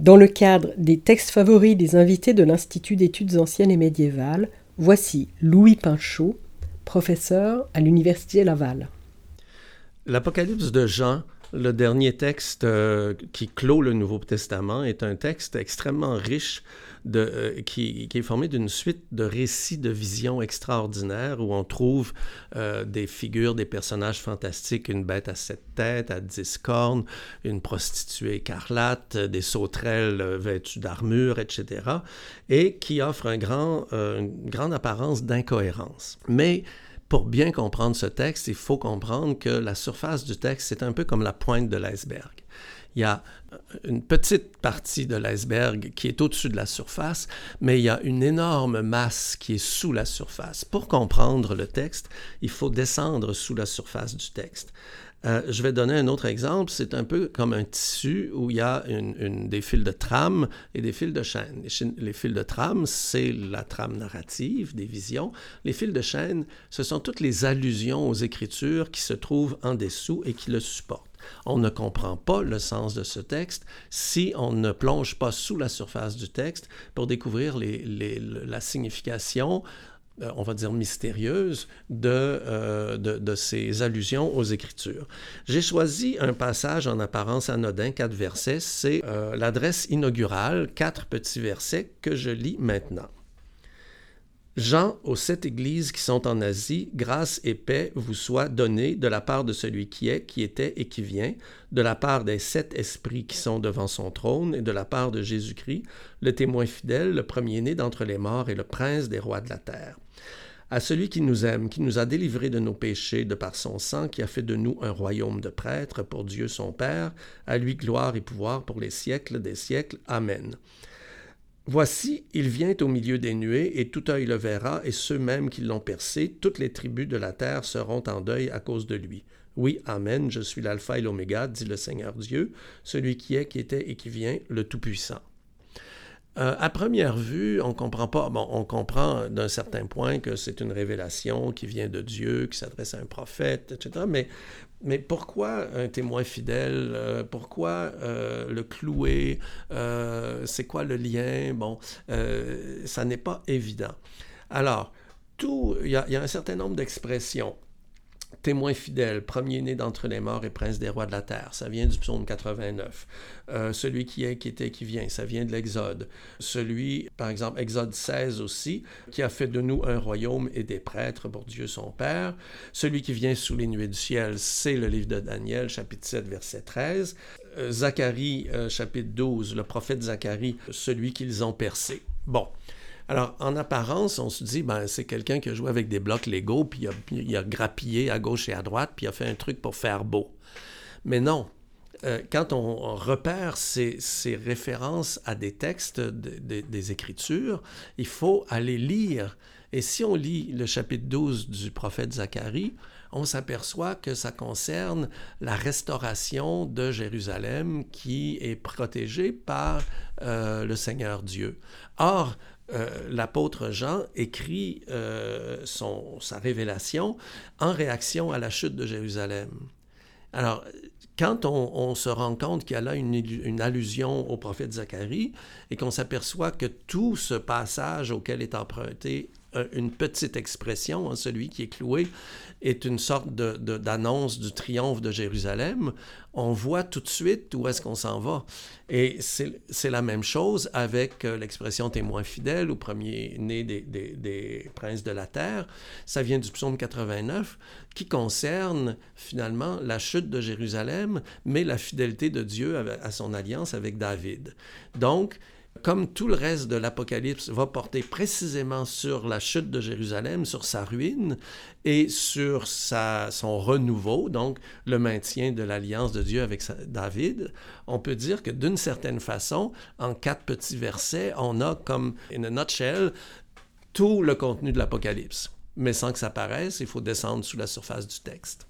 Dans le cadre des textes favoris des invités de l'Institut d'études anciennes et médiévales, voici Louis Pinchot, professeur à l'Université Laval. L'Apocalypse de Jean, le dernier texte euh, qui clôt le Nouveau Testament, est un texte extrêmement riche de, euh, qui, est formé d'une suite de récits de visions extraordinaires où on trouve euh, des figures, des personnages fantastiques, une bête à sept têtes, à dix cornes, une prostituée écarlate, des sauterelles vêtues d'armure, etc., et qui offre une grande apparence d'incohérence. Mais pour bien comprendre ce texte, il faut comprendre que la surface du texte, c'est un peu comme la pointe de l'iceberg. Il y a une petite partie de l'iceberg qui est au-dessus de la surface, mais il y a une énorme masse qui est sous la surface. Pour comprendre le texte, il faut descendre sous la surface du texte. Euh, je vais donner un autre exemple. C'est un peu comme un tissu où il y a des fils de trame et des fils de chaîne. Les, fils de trame, c'est la trame narrative, des visions. Les fils de chaîne, ce sont toutes les allusions aux Écritures qui se trouvent en dessous et qui le supportent. On ne comprend pas le sens de ce texte si on ne plonge pas sous la surface du texte pour découvrir la signification on va dire, mystérieuse euh, de, de, ces allusions aux Écritures. J'ai choisi un passage en apparence anodin, quatre versets. C'est euh, l'adresse inaugurale, quatre petits versets que je lis maintenant. Jean aux sept églises qui sont en Asie, grâce et paix vous soient données de la part de celui qui est, qui était et qui vient, de la part des sept esprits qui sont devant son trône, et de la part de Jésus-Christ, le témoin fidèle, le premier-né d'entre les morts et le prince des rois de la terre à celui qui nous aime, qui nous a délivrés de nos péchés de par son sang, qui a fait de nous un royaume de prêtres pour Dieu son Père, à lui gloire et pouvoir pour les siècles des siècles. Amen. Voici, il vient au milieu des nuées, et tout œil le verra, et ceux mêmes qui l'ont percé, toutes les tribus de la terre seront en deuil à cause de lui. Oui, Amen, je suis l'alpha et l'oméga, dit le Seigneur Dieu, celui qui est, qui était et qui vient, le Tout-Puissant. Euh, à première vue, on comprend pas. Bon, on comprend d'un certain point que c'est une révélation qui vient de Dieu, qui s'adresse à un prophète, etc. Mais, mais pourquoi un témoin fidèle euh, Pourquoi euh, le clouer C'est quoi le lien? Bon, ça n'est pas évident. Alors, tout, il y, y, a un certain nombre d'expressions témoin fidèle, premier-né d'entre les morts et prince des rois de la terre. Ça vient du psaume 89. Euh, celui qui est, qui qui vient, ça vient de l'Exode. Celui, par exemple, Exode 16 aussi, qui a fait de nous un royaume et des prêtres pour Dieu son Père. Celui qui vient sous les nuées du ciel, c'est le livre de Daniel, chapitre 7, verset 13. Euh, Zacharie, euh, chapitre 12, le prophète Zacharie, celui qu'ils ont percé. Bon. Alors, en apparence, on se dit, ben, c'est quelqu'un qui a joué avec des blocs Lego, puis il a, grappillé à gauche et à droite, puis il a fait un truc pour faire beau. Mais non. Euh, quand on, repère ces, références à des textes des Écritures, il faut aller lire. Et si on lit le chapitre 12 du prophète Zacharie, on s'aperçoit que ça concerne la restauration de Jérusalem qui est protégée par euh, le Seigneur Dieu. Or, euh, l'apôtre Jean écrit euh, son, sa révélation en réaction à la chute de Jérusalem. Alors, quand on, se rend compte qu'il y a là une, une, allusion au prophète Zacharie et qu'on s'aperçoit que tout ce passage auquel est emprunté une petite expression, hein, celui qui est cloué, est une sorte d'annonce du triomphe de Jérusalem, on voit tout de suite où est-ce qu'on s'en va. Et c'est la même chose avec euh, l'expression témoin fidèle ou premier-né des, des, princes de la terre. Ça vient du psaume 89 qui concerne finalement la chute de Jérusalem, mais la fidélité de Dieu à son alliance avec David. Donc, comme tout le reste de l'Apocalypse va porter précisément sur la chute de Jérusalem, sur sa ruine et sur son renouveau, donc le maintien de l'alliance de Dieu avec David, on peut dire que d'une certaine façon, en quatre petits versets, on a comme, in a nutshell, tout le contenu de l'Apocalypse. Mais sans que ça paraisse, il faut descendre sous la surface du texte.